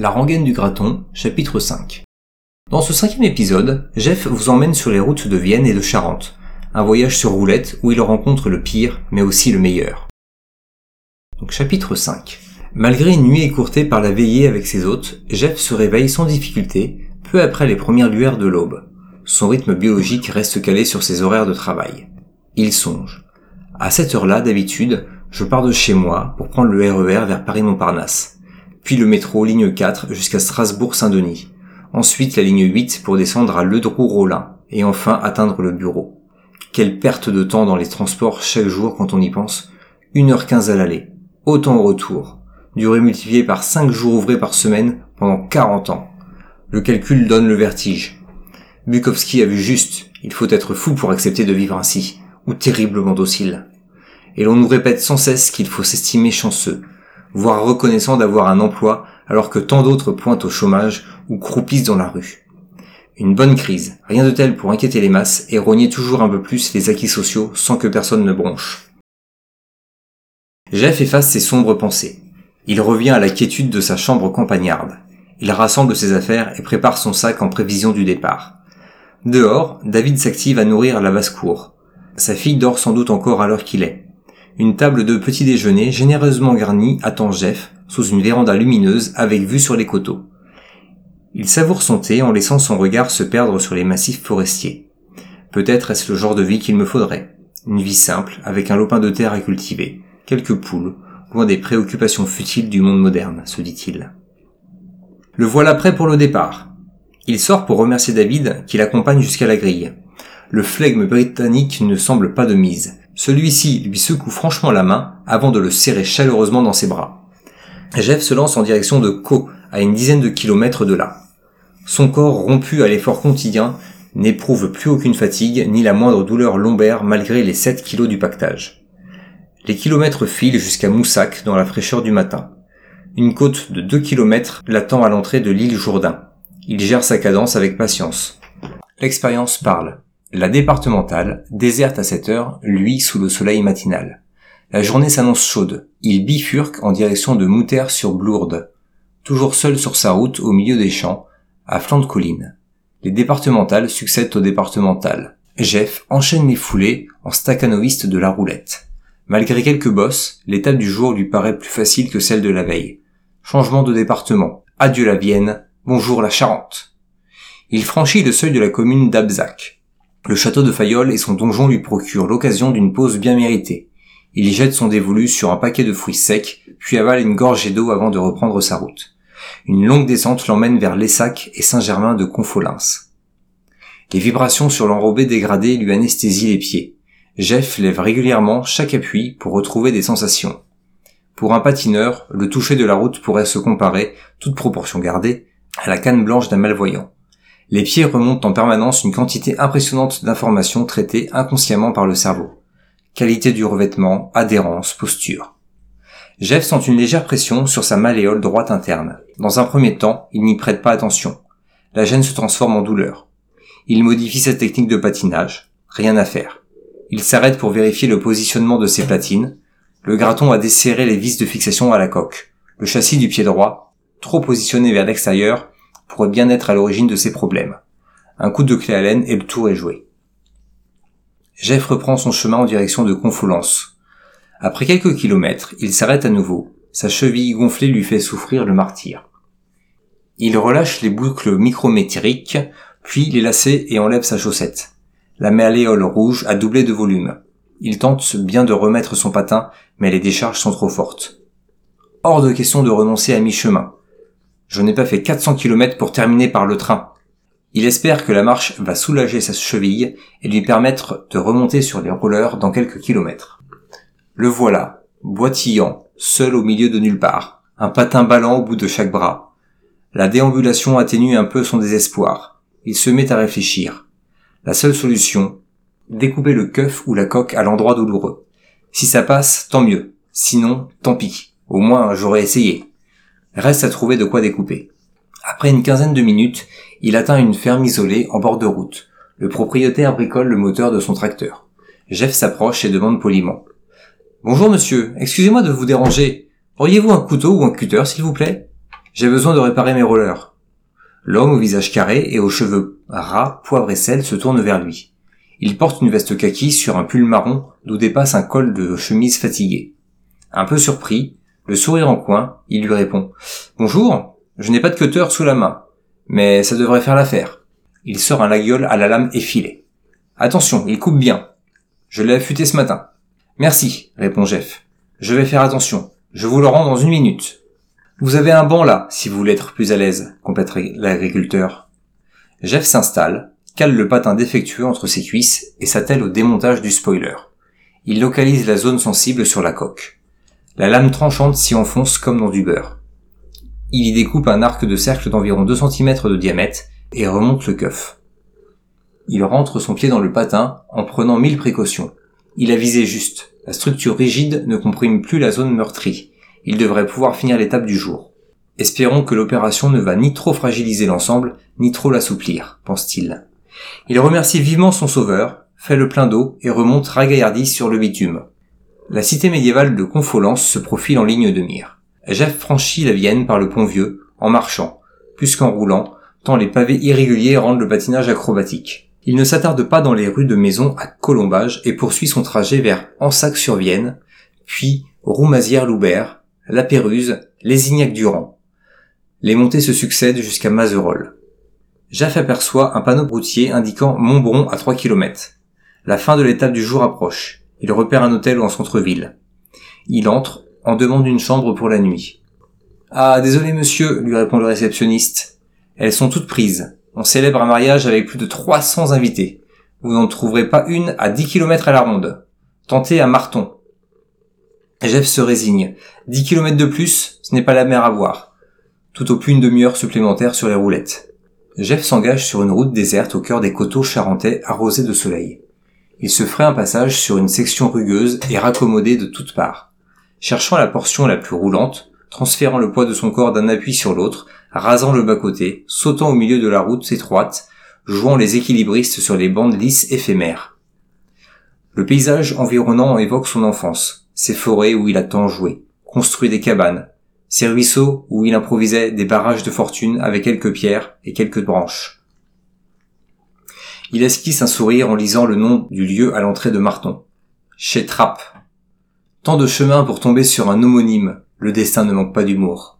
La rengaine du graton, chapitre 5. Dans ce cinquième épisode, Jeff vous emmène sur les routes de Vienne et de Charente, un voyage sur roulette où il rencontre le pire, mais aussi le meilleur. Chapitre 5. Malgré une nuit écourtée par la veillée avec ses hôtes, Jeff se réveille sans difficulté, peu après les premières lueurs de l'aube. Son rythme biologique reste calé sur ses horaires de travail. Il songe. À cette heure-là, d'habitude, je pars de chez moi pour prendre le RER e vers Paris-Montparnasse, puis le métro ligne 4 jusqu'à Strasbourg-Saint-Denis, ensuite la ligne 8 pour descendre à Ledroux-Rollin, et enfin atteindre le bureau. Quelle perte de temps dans les transports chaque jour quand on y pense. 1h15 à l'aller, autant au retour, durée multipliée par 5 jours ouvrés par semaine pendant 40 ans. Le calcul donne le vertige. Bukowski a vu juste, il faut être fou pour accepter de vivre ainsi, ou terriblement docile. Et l'on nous répète sans cesse qu'il faut s'estimer chanceux, voire reconnaissant d'avoir un emploi alors que tant d'autres pointent au chômage ou croupissent dans la rue. Une bonne crise, rien de tel pour inquiéter les masses et rogner toujours un peu plus les acquis sociaux sans que personne ne bronche. Jeff efface ses sombres pensées. Il revient à la quiétude de sa chambre campagnarde. Il rassemble ses affaires et prépare son sac en prévision du départ. Dehors, David s'active à nourrir la basse-cour. Sa fille dort sans doute encore à l'heure qu'il est. Une table de petit déjeuner généreusement garnie attend Jeff sous une véranda lumineuse avec vue sur les coteaux. Il savoure son thé en laissant son regard se perdre sur les massifs forestiers. Peut-être est-ce le genre de vie qu'il me faudrait. Une vie simple, avec un lopin de terre à cultiver, quelques poules, loin des préoccupations futiles du monde moderne, se dit-il. Le voilà prêt pour le départ. Il sort pour remercier David qui l'accompagne jusqu'à la grille. Le flegme britannique ne semble pas de mise. Celui-ci lui secoue franchement la main avant de le serrer chaleureusement dans ses bras. Jeff se lance en direction de Co, à une dizaine de kilomètres de là. Son corps rompu à l'effort quotidien n'éprouve plus aucune fatigue ni la moindre douleur lombaire malgré les 7 kilos du pactage. Les kilomètres filent jusqu'à Moussac dans la fraîcheur du matin. Une côte de 2 kilomètres l'attend à l'entrée de l'île Jourdain. Il gère sa cadence avec patience. L'expérience parle. La départementale, déserte à cette heure, lui sous le soleil matinal. La journée s'annonce chaude. Il bifurque en direction de Moutère sur Blourde. Toujours seul sur sa route au milieu des champs, à flanc de colline. Les départementales succèdent aux départementales. Jeff enchaîne les foulées en staccanoviste de la roulette. Malgré quelques bosses, l'étape du jour lui paraît plus facile que celle de la veille. Changement de département. Adieu la Vienne. Bonjour la Charente. Il franchit le seuil de la commune d'Abzac. Le château de Fayolle et son donjon lui procurent l'occasion d'une pause bien méritée. Il y jette son dévolu sur un paquet de fruits secs, puis avale une gorgée d'eau avant de reprendre sa route. Une longue descente l'emmène vers Lessac et Saint-Germain de Confolens. Les vibrations sur l'enrobé dégradé lui anesthésient les pieds. Jeff lève régulièrement chaque appui pour retrouver des sensations. Pour un patineur, le toucher de la route pourrait se comparer, toute proportion gardée, à la canne blanche d'un malvoyant. Les pieds remontent en permanence une quantité impressionnante d'informations traitées inconsciemment par le cerveau. Qualité du revêtement, adhérence, posture. Jeff sent une légère pression sur sa malléole droite interne. Dans un premier temps, il n'y prête pas attention. La gêne se transforme en douleur. Il modifie sa technique de patinage. Rien à faire. Il s'arrête pour vérifier le positionnement de ses platines. Le graton a desserré les vis de fixation à la coque. Le châssis du pied droit, trop positionné vers l'extérieur, bien être à l'origine de ces problèmes. Un coup de clé à laine et le tour est joué. Jeff reprend son chemin en direction de Confolence. Après quelques kilomètres, il s'arrête à nouveau. Sa cheville gonflée lui fait souffrir le martyr. Il relâche les boucles micrométriques, puis les lacets et enlève sa chaussette. La malléole rouge a doublé de volume. Il tente bien de remettre son patin, mais les décharges sont trop fortes. Hors de question de renoncer à mi-chemin. Je n'ai pas fait 400 km pour terminer par le train. Il espère que la marche va soulager sa cheville et lui permettre de remonter sur les rollers dans quelques kilomètres. Le voilà, boitillant, seul au milieu de nulle part, un patin ballant au bout de chaque bras. La déambulation atténue un peu son désespoir. Il se met à réfléchir. La seule solution, découper le keuf ou la coque à l'endroit douloureux. Si ça passe, tant mieux. Sinon, tant pis. Au moins, j'aurais essayé. Reste à trouver de quoi découper. Après une quinzaine de minutes, il atteint une ferme isolée en bord de route. Le propriétaire bricole le moteur de son tracteur. Jeff s'approche et demande poliment. Bonjour monsieur, excusez-moi de vous déranger. Auriez-vous un couteau ou un cutter s'il vous plaît? J'ai besoin de réparer mes rollers. L'homme au visage carré et aux cheveux ras, poivre et sel se tourne vers lui. Il porte une veste kaki sur un pull marron d'où dépasse un col de chemise fatigué. Un peu surpris, le sourire en coin, il lui répond Bonjour, je n'ai pas de cutter sous la main, mais ça devrait faire l'affaire. Il sort un laguiole à la lame effilée. Attention, il coupe bien. Je l'ai affûté ce matin. Merci, répond Jeff. Je vais faire attention. Je vous le rends dans une minute. Vous avez un banc là, si vous voulez être plus à l'aise, complète l'agriculteur. Jeff s'installe, cale le patin défectueux entre ses cuisses et s'attelle au démontage du spoiler. Il localise la zone sensible sur la coque. La lame tranchante s'y enfonce comme dans du beurre. Il y découpe un arc de cercle d'environ 2 cm de diamètre et remonte le keuf. Il rentre son pied dans le patin en prenant mille précautions. Il a visé juste. La structure rigide ne comprime plus la zone meurtrie. Il devrait pouvoir finir l'étape du jour. Espérons que l'opération ne va ni trop fragiliser l'ensemble, ni trop l'assouplir, pense-t-il. Il remercie vivement son sauveur, fait le plein d'eau et remonte ragaillardi sur le bitume. La cité médiévale de Confolence se profile en ligne de mire. Jeff franchit la Vienne par le pont vieux, en marchant, plus qu'en roulant, tant les pavés irréguliers rendent le patinage acrobatique. Il ne s'attarde pas dans les rues de Maison à Colombage et poursuit son trajet vers Ansac-sur-Vienne, puis Roumazières-Loubert, La Péruse, Lézignac-Durand. Les montées se succèdent jusqu'à Mazerolles. Jeff aperçoit un panneau routier indiquant Montbron à 3 km. La fin de l'étape du jour approche. Il repère un hôtel en centre-ville. Il entre, en demande une chambre pour la nuit. Ah, désolé monsieur, lui répond le réceptionniste. Elles sont toutes prises. On célèbre un mariage avec plus de 300 invités. Vous n'en trouverez pas une à 10 km à la ronde. Tentez à Marton. Jeff se résigne. 10 km de plus, ce n'est pas la mer à voir. Tout au plus une demi-heure supplémentaire sur les roulettes. Jeff s'engage sur une route déserte au cœur des coteaux charentais arrosés de soleil. Il se ferait un passage sur une section rugueuse et raccommodée de toutes parts. Cherchant la portion la plus roulante, transférant le poids de son corps d'un appui sur l'autre, rasant le bas-côté, sautant au milieu de la route étroite, jouant les équilibristes sur les bandes lisses éphémères. Le paysage environnant évoque son enfance, ses forêts où il a tant joué, construit des cabanes, ses ruisseaux où il improvisait des barrages de fortune avec quelques pierres et quelques branches. Il esquisse un sourire en lisant le nom du lieu à l'entrée de Marton. Chez Trappe. Tant de chemin pour tomber sur un homonyme, le destin ne manque pas d'humour.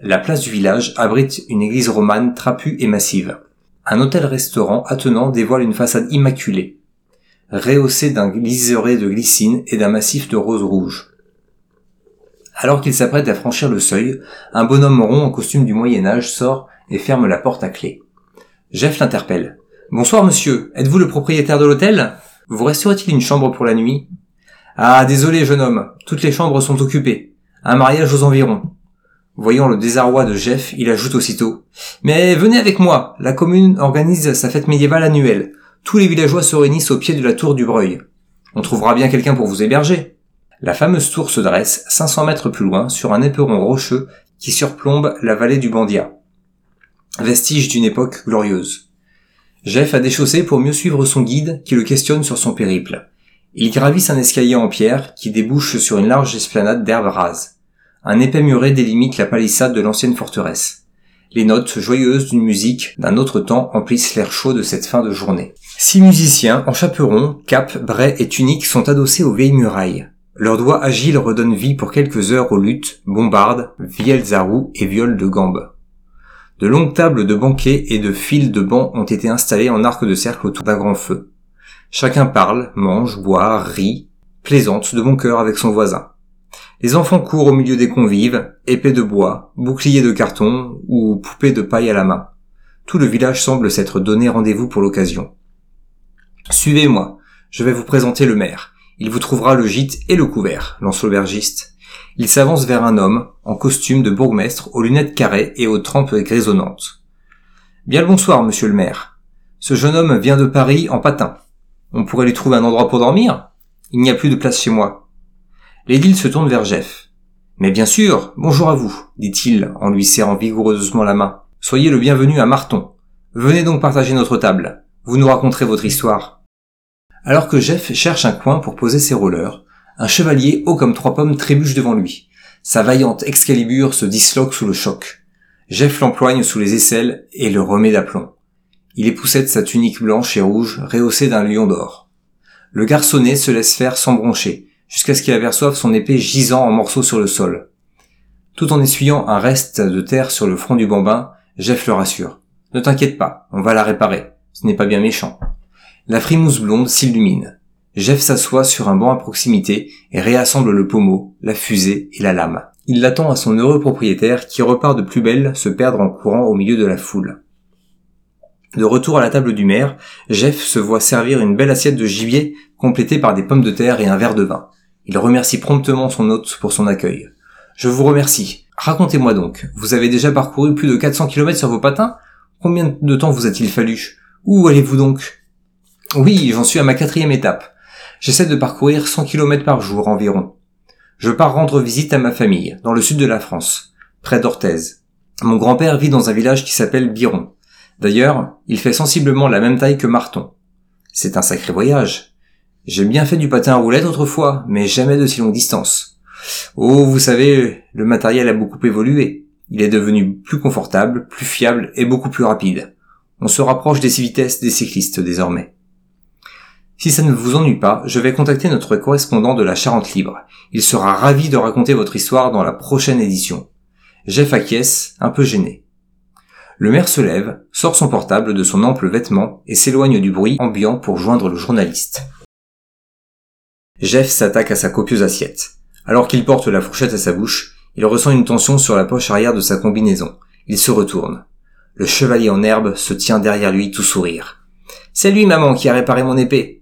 La place du village abrite une église romane trapue et massive. Un hôtel-restaurant attenant dévoile une façade immaculée, rehaussée d'un liseré de glycine et d'un massif de roses rouges. Alors qu'il s'apprête à franchir le seuil, un bonhomme rond en costume du Moyen Âge sort et ferme la porte à clé. Jeff l'interpelle. Bonsoir monsieur, êtes-vous le propriétaire de l'hôtel? Vous resterait-il une chambre pour la nuit? Ah désolé jeune homme, toutes les chambres sont occupées. Un mariage aux environs. Voyant le désarroi de Jeff, il ajoute aussitôt Mais venez avec moi, la commune organise sa fête médiévale annuelle. Tous les villageois se réunissent au pied de la tour du Breuil. On trouvera bien quelqu'un pour vous héberger. La fameuse tour se dresse 500 mètres plus loin sur un éperon rocheux qui surplombe la vallée du Bandia. Vestige d'une époque glorieuse. Jeff a déchaussé pour mieux suivre son guide qui le questionne sur son périple. Il gravisse un escalier en pierre qui débouche sur une large esplanade d'herbes rases. Un épais muret délimite la palissade de l'ancienne forteresse. Les notes joyeuses d'une musique d'un autre temps emplissent l'air chaud de cette fin de journée. Six musiciens en chaperon, cap, brais et tunique sont adossés aux vieilles murailles. Leurs doigts agiles redonnent vie pour quelques heures aux luttes, bombardes, vielles à roues et viols de gambes. De longues tables de banquets et de files de bancs ont été installées en arc de cercle autour d'un grand feu. Chacun parle, mange, boit, rit, plaisante de bon cœur avec son voisin. Les enfants courent au milieu des convives, épées de bois, boucliers de carton ou poupées de paille à la main. Tout le village semble s'être donné rendez-vous pour l'occasion. Suivez-moi, je vais vous présenter le maire. Il vous trouvera le gîte et le couvert, lance l'aubergiste. Il s'avance vers un homme, en costume de bourgmestre, aux lunettes carrées et aux trempes grisonnantes. Bien le bonsoir, monsieur le maire. Ce jeune homme vient de Paris en patin. On pourrait lui trouver un endroit pour dormir? Il n'y a plus de place chez moi. L'édile se tourne vers Jeff. Mais bien sûr, bonjour à vous, dit-il en lui serrant vigoureusement la main. Soyez le bienvenu à Marton. Venez donc partager notre table. Vous nous raconterez votre histoire. Alors que Jeff cherche un coin pour poser ses rollers, un chevalier haut comme trois pommes trébuche devant lui. Sa vaillante Excalibur se disloque sous le choc. Jeff l'empoigne sous les aisselles et le remet d'aplomb. Il époussette sa tunique blanche et rouge, rehaussée d'un lion d'or. Le garçonnet se laisse faire sans broncher, jusqu'à ce qu'il aperçoive son épée gisant en morceaux sur le sol. Tout en essuyant un reste de terre sur le front du bambin, Jeff le rassure. Ne t'inquiète pas, on va la réparer. Ce n'est pas bien méchant. La frimousse blonde s'illumine. Jeff s'assoit sur un banc à proximité et réassemble le pommeau, la fusée et la lame. Il l'attend à son heureux propriétaire qui repart de plus belle se perdre en courant au milieu de la foule. De retour à la table du maire, Jeff se voit servir une belle assiette de gibier complétée par des pommes de terre et un verre de vin. Il remercie promptement son hôte pour son accueil. Je vous remercie. Racontez-moi donc, vous avez déjà parcouru plus de 400 km sur vos patins? Combien de temps vous a-t-il fallu? Où allez-vous donc? Oui, j'en suis à ma quatrième étape. J'essaie de parcourir 100 km par jour environ. Je pars rendre visite à ma famille, dans le sud de la France, près d'Orthez. Mon grand-père vit dans un village qui s'appelle Biron. D'ailleurs, il fait sensiblement la même taille que Marton. C'est un sacré voyage. J'ai bien fait du patin à roulette autrefois, mais jamais de si longue distance. Oh, vous savez, le matériel a beaucoup évolué. Il est devenu plus confortable, plus fiable et beaucoup plus rapide. On se rapproche des vitesses des cyclistes désormais. Si ça ne vous ennuie pas, je vais contacter notre correspondant de la Charente Libre. Il sera ravi de raconter votre histoire dans la prochaine édition. Jeff acquiesce, un peu gêné. Le maire se lève, sort son portable de son ample vêtement et s'éloigne du bruit ambiant pour joindre le journaliste. Jeff s'attaque à sa copieuse assiette. Alors qu'il porte la fourchette à sa bouche, il ressent une tension sur la poche arrière de sa combinaison. Il se retourne. Le chevalier en herbe se tient derrière lui tout sourire. C'est lui, maman, qui a réparé mon épée.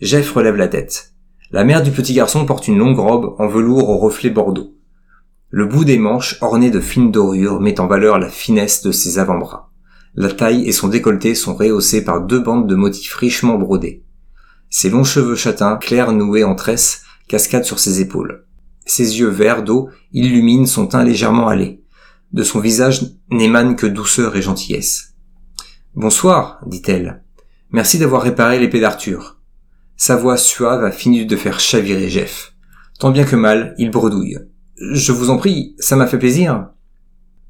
Jeff relève la tête. La mère du petit garçon porte une longue robe en velours au reflet bordeaux. Le bout des manches orné de fines dorures met en valeur la finesse de ses avant-bras. La taille et son décolleté sont rehaussés par deux bandes de motifs richement brodés. Ses longs cheveux châtains, clairs noués en tresses, cascadent sur ses épaules. Ses yeux verts d'eau illuminent son teint légèrement hâlé. De son visage n'émane que douceur et gentillesse. Bonsoir, dit-elle. Merci d'avoir réparé l'épée d'Arthur. Sa voix suave a fini de faire chavirer Jeff. Tant bien que mal, il bredouille. Je vous en prie, ça m'a fait plaisir.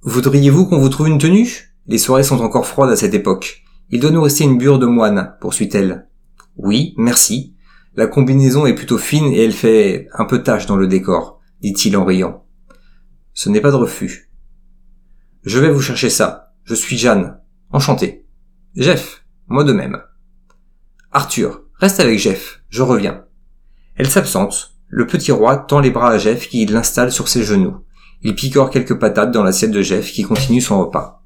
Voudriez-vous qu'on vous trouve une tenue? Les soirées sont encore froides à cette époque. Il doit nous rester une bure de moine, poursuit-elle. Oui, merci. La combinaison est plutôt fine et elle fait un peu tache dans le décor, dit-il en riant. Ce n'est pas de refus. Je vais vous chercher ça. Je suis Jeanne. Enchanté. Jeff. Moi de même. Arthur. Reste avec Jeff, je reviens. Elle s'absente. Le petit roi tend les bras à Jeff qui l'installe sur ses genoux. Il picore quelques patates dans l'assiette de Jeff qui continue son repas.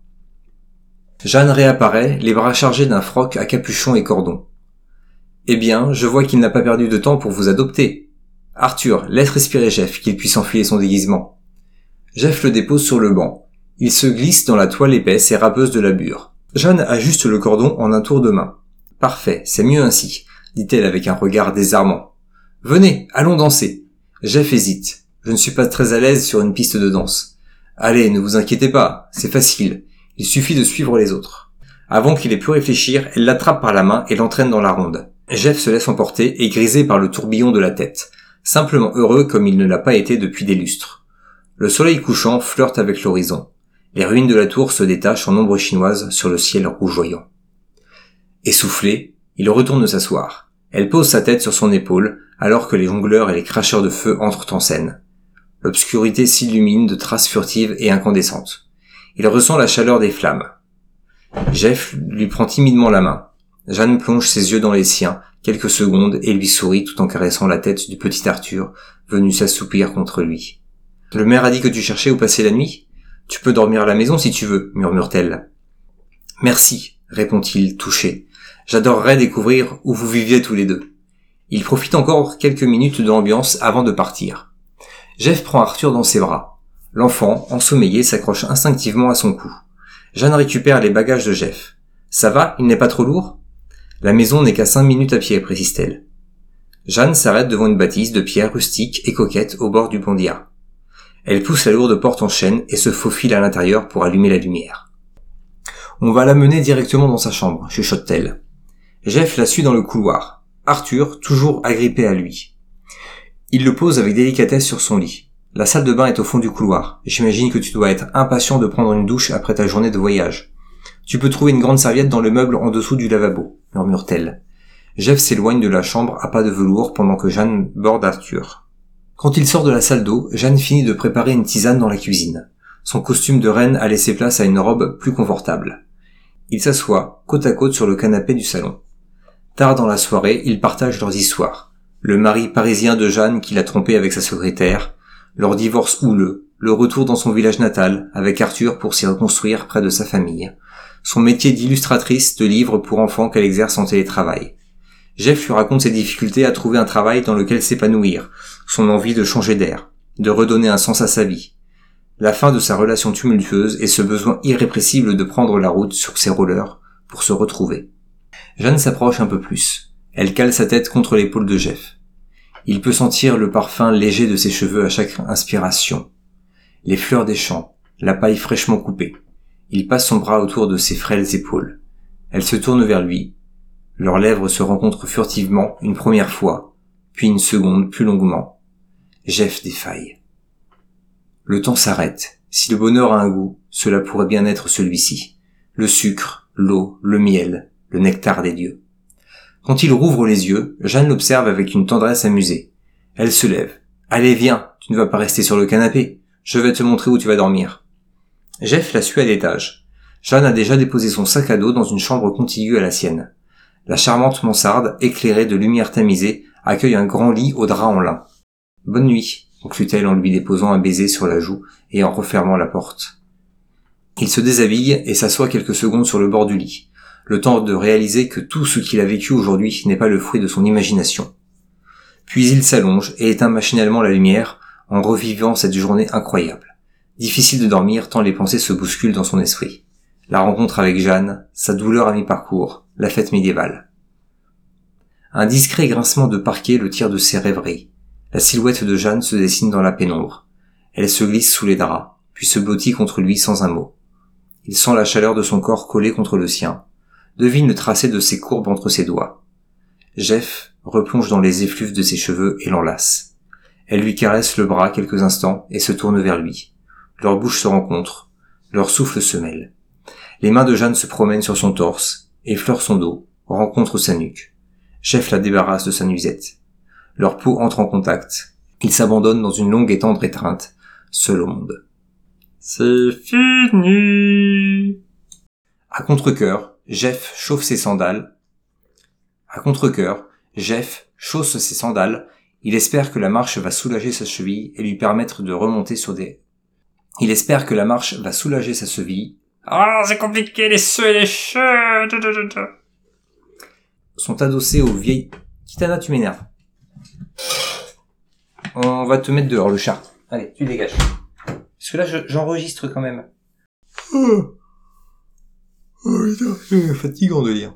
Jeanne réapparaît, les bras chargés d'un froc à capuchon et cordon. Eh bien, je vois qu'il n'a pas perdu de temps pour vous adopter. Arthur, laisse respirer Jeff, qu'il puisse enfiler son déguisement. Jeff le dépose sur le banc. Il se glisse dans la toile épaisse et râpeuse de la bure. Jeanne ajuste le cordon en un tour de main. Parfait, c'est mieux ainsi dit-elle avec un regard désarmant. Venez, allons danser. Jeff hésite. Je ne suis pas très à l'aise sur une piste de danse. Allez, ne vous inquiétez pas, c'est facile. Il suffit de suivre les autres. Avant qu'il ait pu réfléchir, elle l'attrape par la main et l'entraîne dans la ronde. Jeff se laisse emporter et grisé par le tourbillon de la tête, simplement heureux comme il ne l'a pas été depuis des lustres. Le soleil couchant flirte avec l'horizon. Les ruines de la tour se détachent en ombre chinoise sur le ciel rougeoyant. Essoufflé, il retourne s'asseoir. Elle pose sa tête sur son épaule, alors que les jongleurs et les cracheurs de feu entrent en scène. L'obscurité s'illumine de traces furtives et incandescentes. Il ressent la chaleur des flammes. Jeff lui prend timidement la main. Jeanne plonge ses yeux dans les siens quelques secondes et lui sourit tout en caressant la tête du petit Arthur, venu s'assoupir contre lui. Le maire a dit que tu cherchais où passer la nuit? Tu peux dormir à la maison si tu veux, murmure-t-elle. Merci, répond-il, touché. J'adorerais découvrir où vous viviez tous les deux. Il profite encore quelques minutes de l'ambiance avant de partir. Jeff prend Arthur dans ses bras. L'enfant, ensommeillé, s'accroche instinctivement à son cou. Jeanne récupère les bagages de Jeff. Ça va, il n'est pas trop lourd? La maison n'est qu'à cinq minutes à pied, précise-t-elle. Jeanne s'arrête devant une bâtisse de pierre rustique et coquette au bord du Bondia. Elle pousse la lourde porte en chaîne et se faufile à l'intérieur pour allumer la lumière. On va la mener directement dans sa chambre, chuchote-t-elle. Jeff la suit dans le couloir. Arthur, toujours agrippé à lui. Il le pose avec délicatesse sur son lit. La salle de bain est au fond du couloir. J'imagine que tu dois être impatient de prendre une douche après ta journée de voyage. Tu peux trouver une grande serviette dans le meuble en dessous du lavabo, murmure-t-elle. Jeff s'éloigne de la chambre à pas de velours pendant que Jeanne borde Arthur. Quand il sort de la salle d'eau, Jeanne finit de préparer une tisane dans la cuisine. Son costume de reine a laissé place à une robe plus confortable. Il s'assoit, côte à côte sur le canapé du salon. Tard dans la soirée, ils partagent leurs histoires. Le mari parisien de Jeanne qui l'a trompé avec sa secrétaire, leur divorce houleux, le retour dans son village natal avec Arthur pour s'y reconstruire près de sa famille, son métier d'illustratrice de livres pour enfants qu'elle exerce en télétravail. Jeff lui raconte ses difficultés à trouver un travail dans lequel s'épanouir, son envie de changer d'air, de redonner un sens à sa vie, la fin de sa relation tumultueuse et ce besoin irrépressible de prendre la route sur ses rollers pour se retrouver. Jeanne s'approche un peu plus. Elle cale sa tête contre l'épaule de Jeff. Il peut sentir le parfum léger de ses cheveux à chaque inspiration. Les fleurs des champs, la paille fraîchement coupée. Il passe son bras autour de ses frêles épaules. Elle se tourne vers lui, leurs lèvres se rencontrent furtivement une première fois, puis une seconde plus longuement. Jeff défaille. Le temps s'arrête. Si le bonheur a un goût, cela pourrait bien être celui-ci. Le sucre, l'eau, le miel, le nectar des dieux. Quand il rouvre les yeux, Jeanne l'observe avec une tendresse amusée. Elle se lève. Allez, viens, tu ne vas pas rester sur le canapé. Je vais te montrer où tu vas dormir. Jeff la suit à l'étage. Jeanne a déjà déposé son sac à dos dans une chambre contiguë à la sienne. La charmante mansarde, éclairée de lumière tamisée, accueille un grand lit au drap en lin. Bonne nuit, conclut-elle en lui déposant un baiser sur la joue et en refermant la porte. Il se déshabille et s'assoit quelques secondes sur le bord du lit, le temps de réaliser que tout ce qu'il a vécu aujourd'hui n'est pas le fruit de son imagination. Puis il s'allonge et éteint machinalement la lumière en revivant cette journée incroyable. Difficile de dormir tant les pensées se bousculent dans son esprit. La rencontre avec Jeanne, sa douleur à mi-parcours, la fête médiévale. Un discret grincement de parquet le tire de ses rêveries. La silhouette de Jeanne se dessine dans la pénombre. Elle se glisse sous les draps, puis se blottit contre lui sans un mot. Il sent la chaleur de son corps collé contre le sien, devine le tracé de ses courbes entre ses doigts. Jeff replonge dans les effluves de ses cheveux et l'enlace. Elle lui caresse le bras quelques instants et se tourne vers lui. Leurs bouches se rencontrent, leurs souffles se mêlent. Les mains de Jeanne se promènent sur son torse, effleure son dos, rencontre sa nuque. Chef la débarrasse de sa nuisette. Leur peau entre en contact. Ils s'abandonnent dans une longue et tendre étreinte, seul au monde. C'est fini. À contre-cœur, Jeff chauffe ses sandales. À contre-cœur, Jeff chausse ses sandales. Il espère que la marche va soulager sa cheville et lui permettre de remonter sur des... Il espère que la marche va soulager sa cheville ah, c'est compliqué, les ceux et les cheveux. Sont adossés aux vieilles... Kitana, tu m'énerves. On va te mettre dehors, le chat. Allez, tu dégages. Parce que là, j'enregistre quand même. Oh, oh putain, c'est fatigant de lire.